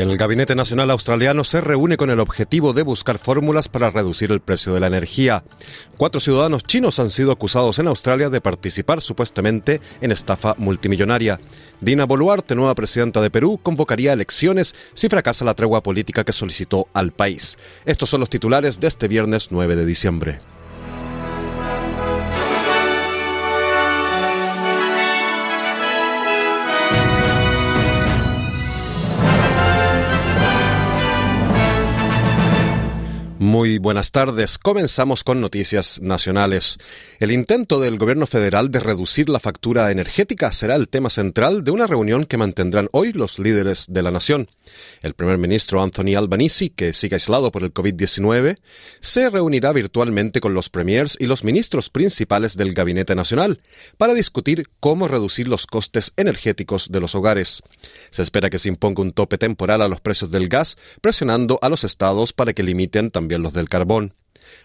El Gabinete Nacional Australiano se reúne con el objetivo de buscar fórmulas para reducir el precio de la energía. Cuatro ciudadanos chinos han sido acusados en Australia de participar supuestamente en estafa multimillonaria. Dina Boluarte, nueva presidenta de Perú, convocaría elecciones si fracasa la tregua política que solicitó al país. Estos son los titulares de este viernes 9 de diciembre. Muy buenas tardes. Comenzamos con noticias nacionales. El intento del gobierno federal de reducir la factura energética será el tema central de una reunión que mantendrán hoy los líderes de la nación. El primer ministro Anthony Albanese, que sigue aislado por el COVID-19, se reunirá virtualmente con los premiers y los ministros principales del Gabinete Nacional para discutir cómo reducir los costes energéticos de los hogares. Se espera que se imponga un tope temporal a los precios del gas, presionando a los estados para que limiten también los del carbón.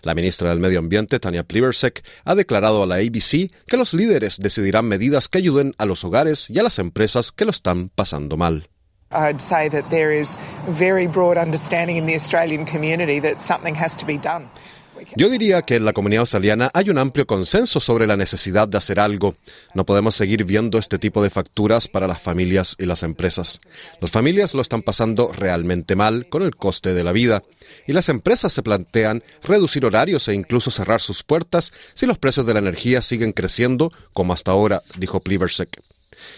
La ministra del Medio Ambiente, Tania Plibersek, ha declarado a la ABC que los líderes decidirán medidas que ayuden a los hogares y a las empresas que lo están pasando mal. Say that there is very broad understanding in the Australian community that something has to be done. Yo diría que en la comunidad australiana hay un amplio consenso sobre la necesidad de hacer algo. No podemos seguir viendo este tipo de facturas para las familias y las empresas. Las familias lo están pasando realmente mal con el coste de la vida y las empresas se plantean reducir horarios e incluso cerrar sus puertas si los precios de la energía siguen creciendo como hasta ahora, dijo Pliversek.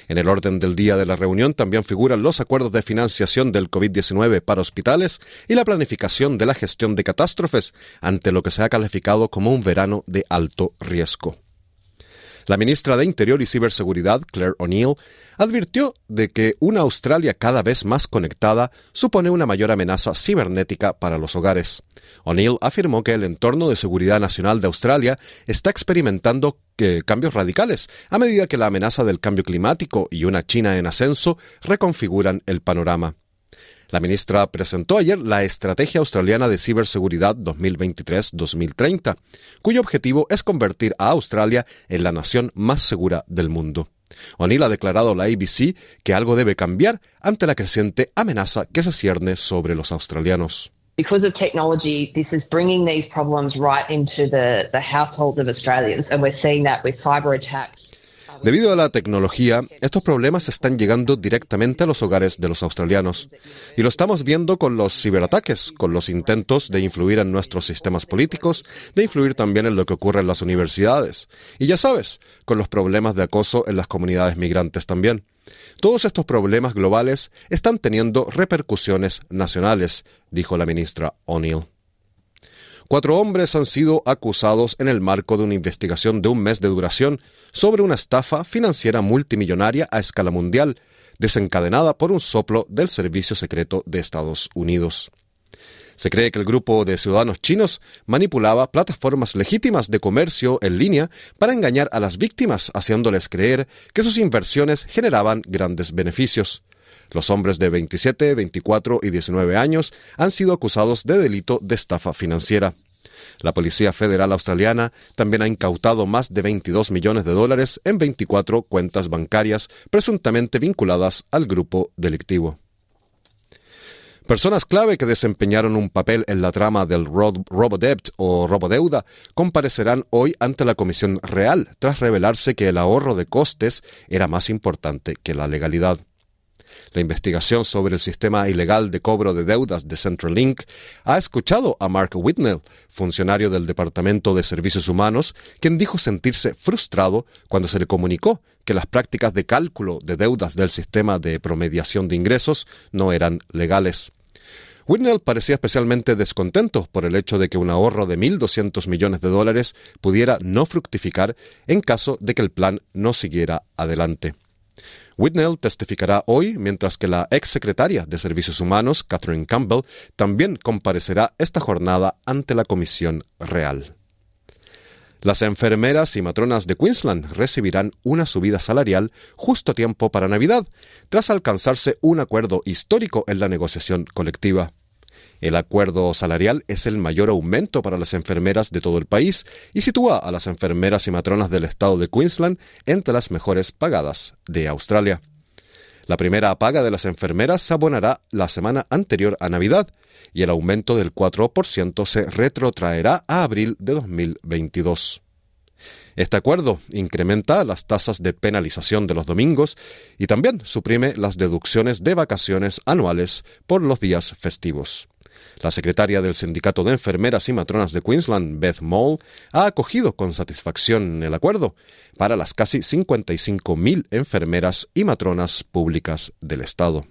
En el orden del día de la reunión también figuran los acuerdos de financiación del COVID-19 para hospitales y la planificación de la gestión de catástrofes ante lo que se ha calificado como un verano de alto riesgo. La ministra de Interior y Ciberseguridad, Claire O'Neill, advirtió de que una Australia cada vez más conectada supone una mayor amenaza cibernética para los hogares. O'Neill afirmó que el entorno de seguridad nacional de Australia está experimentando eh, cambios radicales a medida que la amenaza del cambio climático y una China en ascenso reconfiguran el panorama. La ministra presentó ayer la Estrategia Australiana de Ciberseguridad 2023-2030, cuyo objetivo es convertir a Australia en la nación más segura del mundo. O'Neill ha declarado a la ABC que algo debe cambiar ante la creciente amenaza que se cierne sobre los australianos. because of technology, this is bringing these problems right into the, the households of Australians, and we're seeing that with cyber attacks. Debido a la tecnología, estos problemas están llegando directamente a los hogares de los australianos. Y lo estamos viendo con los ciberataques, con los intentos de influir en nuestros sistemas políticos, de influir también en lo que ocurre en las universidades. Y ya sabes, con los problemas de acoso en las comunidades migrantes también. Todos estos problemas globales están teniendo repercusiones nacionales, dijo la ministra O'Neill. Cuatro hombres han sido acusados en el marco de una investigación de un mes de duración sobre una estafa financiera multimillonaria a escala mundial, desencadenada por un soplo del Servicio Secreto de Estados Unidos. Se cree que el grupo de ciudadanos chinos manipulaba plataformas legítimas de comercio en línea para engañar a las víctimas, haciéndoles creer que sus inversiones generaban grandes beneficios. Los hombres de 27, 24 y 19 años han sido acusados de delito de estafa financiera. La Policía Federal Australiana también ha incautado más de 22 millones de dólares en 24 cuentas bancarias presuntamente vinculadas al grupo delictivo. Personas clave que desempeñaron un papel en la trama del Robodebt o Robodeuda comparecerán hoy ante la Comisión Real tras revelarse que el ahorro de costes era más importante que la legalidad. La investigación sobre el sistema ilegal de cobro de deudas de Centrelink ha escuchado a Mark Whitnell, funcionario del Departamento de Servicios Humanos, quien dijo sentirse frustrado cuando se le comunicó que las prácticas de cálculo de deudas del sistema de promediación de ingresos no eran legales. Whitnell parecía especialmente descontento por el hecho de que un ahorro de 1.200 millones de dólares pudiera no fructificar en caso de que el plan no siguiera adelante. Whitnell testificará hoy, mientras que la ex secretaria de Servicios Humanos, Catherine Campbell, también comparecerá esta jornada ante la Comisión Real. Las enfermeras y matronas de Queensland recibirán una subida salarial justo a tiempo para Navidad, tras alcanzarse un acuerdo histórico en la negociación colectiva. El acuerdo salarial es el mayor aumento para las enfermeras de todo el país y sitúa a las enfermeras y matronas del estado de Queensland entre las mejores pagadas de Australia. La primera paga de las enfermeras se abonará la semana anterior a Navidad y el aumento del 4% se retrotraerá a abril de 2022. Este acuerdo incrementa las tasas de penalización de los domingos y también suprime las deducciones de vacaciones anuales por los días festivos. La secretaria del Sindicato de Enfermeras y Matronas de Queensland, Beth Moll, ha acogido con satisfacción el acuerdo para las casi 55.000 enfermeras y matronas públicas del Estado.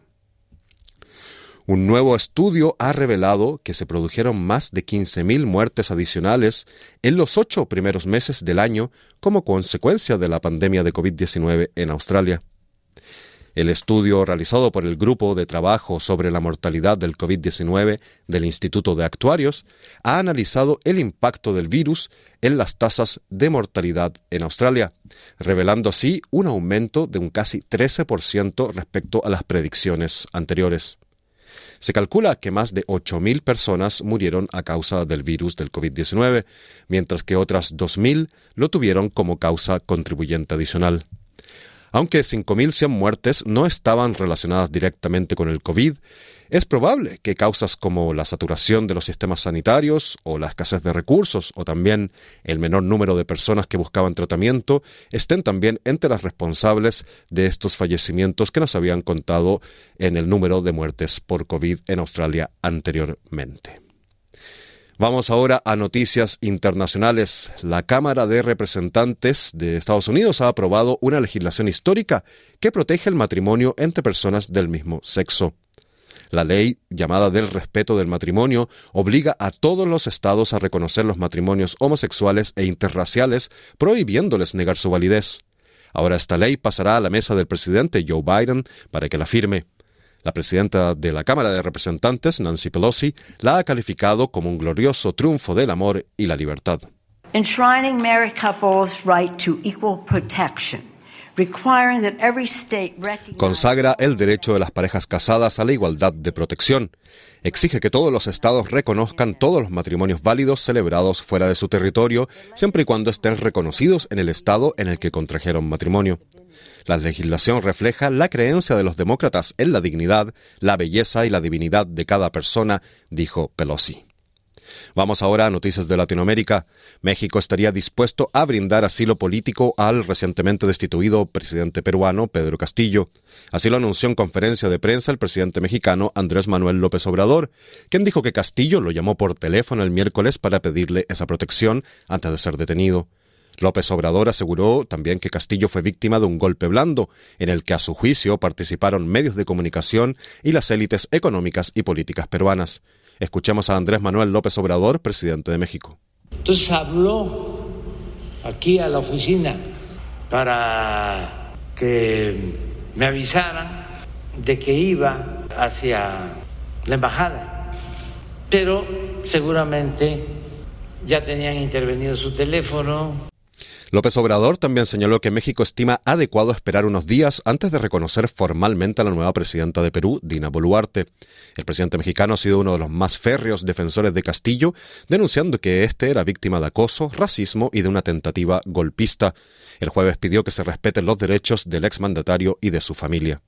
Un nuevo estudio ha revelado que se produjeron más de 15.000 muertes adicionales en los ocho primeros meses del año como consecuencia de la pandemia de COVID-19 en Australia. El estudio realizado por el Grupo de Trabajo sobre la Mortalidad del COVID-19 del Instituto de Actuarios ha analizado el impacto del virus en las tasas de mortalidad en Australia, revelando así un aumento de un casi 13% respecto a las predicciones anteriores. Se calcula que más de 8.000 personas murieron a causa del virus del COVID-19, mientras que otras 2.000 lo tuvieron como causa contribuyente adicional. Aunque 5.100 muertes no estaban relacionadas directamente con el COVID, es probable que causas como la saturación de los sistemas sanitarios o la escasez de recursos o también el menor número de personas que buscaban tratamiento estén también entre las responsables de estos fallecimientos que nos habían contado en el número de muertes por COVID en Australia anteriormente. Vamos ahora a noticias internacionales. La Cámara de Representantes de Estados Unidos ha aprobado una legislación histórica que protege el matrimonio entre personas del mismo sexo. La ley, llamada del respeto del matrimonio, obliga a todos los estados a reconocer los matrimonios homosexuales e interraciales, prohibiéndoles negar su validez. Ahora esta ley pasará a la mesa del presidente Joe Biden para que la firme. La presidenta de la Cámara de Representantes, Nancy Pelosi, la ha calificado como un glorioso triunfo del amor y la libertad. Consagra el derecho de las parejas casadas a la igualdad de protección. Exige que todos los estados reconozcan todos los matrimonios válidos celebrados fuera de su territorio, siempre y cuando estén reconocidos en el estado en el que contrajeron matrimonio. La legislación refleja la creencia de los demócratas en la dignidad, la belleza y la divinidad de cada persona, dijo Pelosi. Vamos ahora a noticias de Latinoamérica. México estaría dispuesto a brindar asilo político al recientemente destituido presidente peruano Pedro Castillo. Así lo anunció en conferencia de prensa el presidente mexicano Andrés Manuel López Obrador, quien dijo que Castillo lo llamó por teléfono el miércoles para pedirle esa protección antes de ser detenido. López Obrador aseguró también que Castillo fue víctima de un golpe blando, en el que a su juicio participaron medios de comunicación y las élites económicas y políticas peruanas. Escuchemos a Andrés Manuel López Obrador, presidente de México. Entonces habló aquí a la oficina para que me avisaran de que iba hacia la embajada, pero seguramente ya tenían intervenido su teléfono, López Obrador también señaló que México estima adecuado esperar unos días antes de reconocer formalmente a la nueva presidenta de Perú, Dina Boluarte. El presidente mexicano ha sido uno de los más férreos defensores de Castillo, denunciando que éste era víctima de acoso, racismo y de una tentativa golpista. El jueves pidió que se respeten los derechos del exmandatario y de su familia.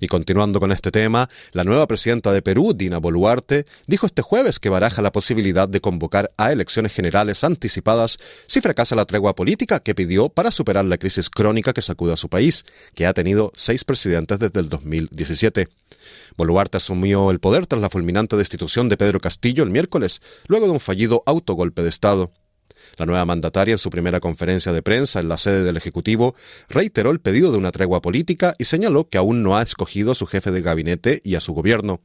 Y continuando con este tema, la nueva presidenta de Perú, Dina Boluarte, dijo este jueves que baraja la posibilidad de convocar a elecciones generales anticipadas si fracasa la tregua política que pidió para superar la crisis crónica que sacude a su país, que ha tenido seis presidentes desde el 2017. Boluarte asumió el poder tras la fulminante destitución de Pedro Castillo el miércoles, luego de un fallido autogolpe de Estado. La nueva mandataria, en su primera conferencia de prensa en la sede del Ejecutivo, reiteró el pedido de una tregua política y señaló que aún no ha escogido a su jefe de gabinete y a su gobierno.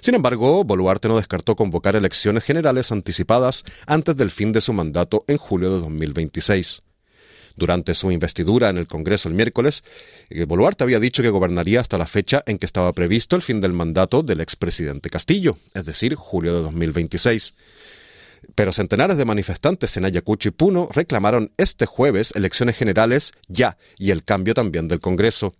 Sin embargo, Boluarte no descartó convocar elecciones generales anticipadas antes del fin de su mandato en julio de 2026. Durante su investidura en el Congreso el miércoles, eh, Boluarte había dicho que gobernaría hasta la fecha en que estaba previsto el fin del mandato del expresidente Castillo, es decir, julio de 2026. Pero centenares de manifestantes en Ayacucho y Puno reclamaron este jueves elecciones generales ya y el cambio también del Congreso.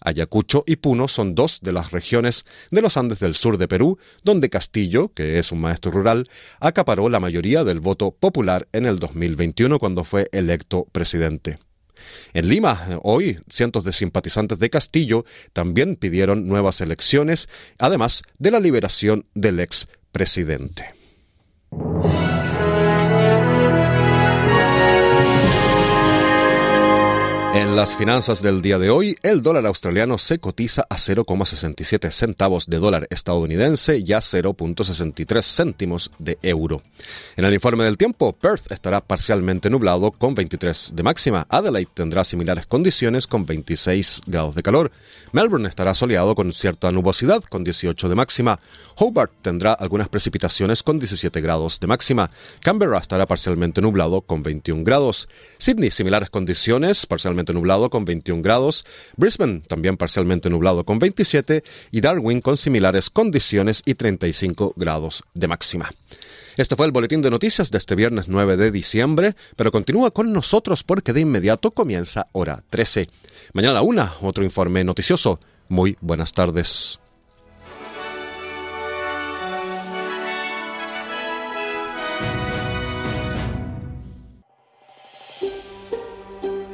Ayacucho y Puno son dos de las regiones de los Andes del sur de Perú, donde Castillo, que es un maestro rural, acaparó la mayoría del voto popular en el 2021 cuando fue electo presidente. En Lima, hoy, cientos de simpatizantes de Castillo también pidieron nuevas elecciones, además de la liberación del ex presidente. Las finanzas del día de hoy, el dólar australiano se cotiza a 0,67 centavos de dólar estadounidense y a 0.63 céntimos de euro. En el informe del tiempo, Perth estará parcialmente nublado con 23 de máxima, Adelaide tendrá similares condiciones con 26 grados de calor, Melbourne estará soleado con cierta nubosidad con 18 de máxima, Hobart tendrá algunas precipitaciones con 17 grados de máxima, Canberra estará parcialmente nublado con 21 grados, Sydney similares condiciones, parcialmente nublado con 21 grados, Brisbane también parcialmente nublado con 27 y Darwin con similares condiciones y 35 grados de máxima. Este fue el boletín de noticias de este viernes 9 de diciembre, pero continúa con nosotros porque de inmediato comienza hora 13. Mañana a la una, otro informe noticioso. Muy buenas tardes.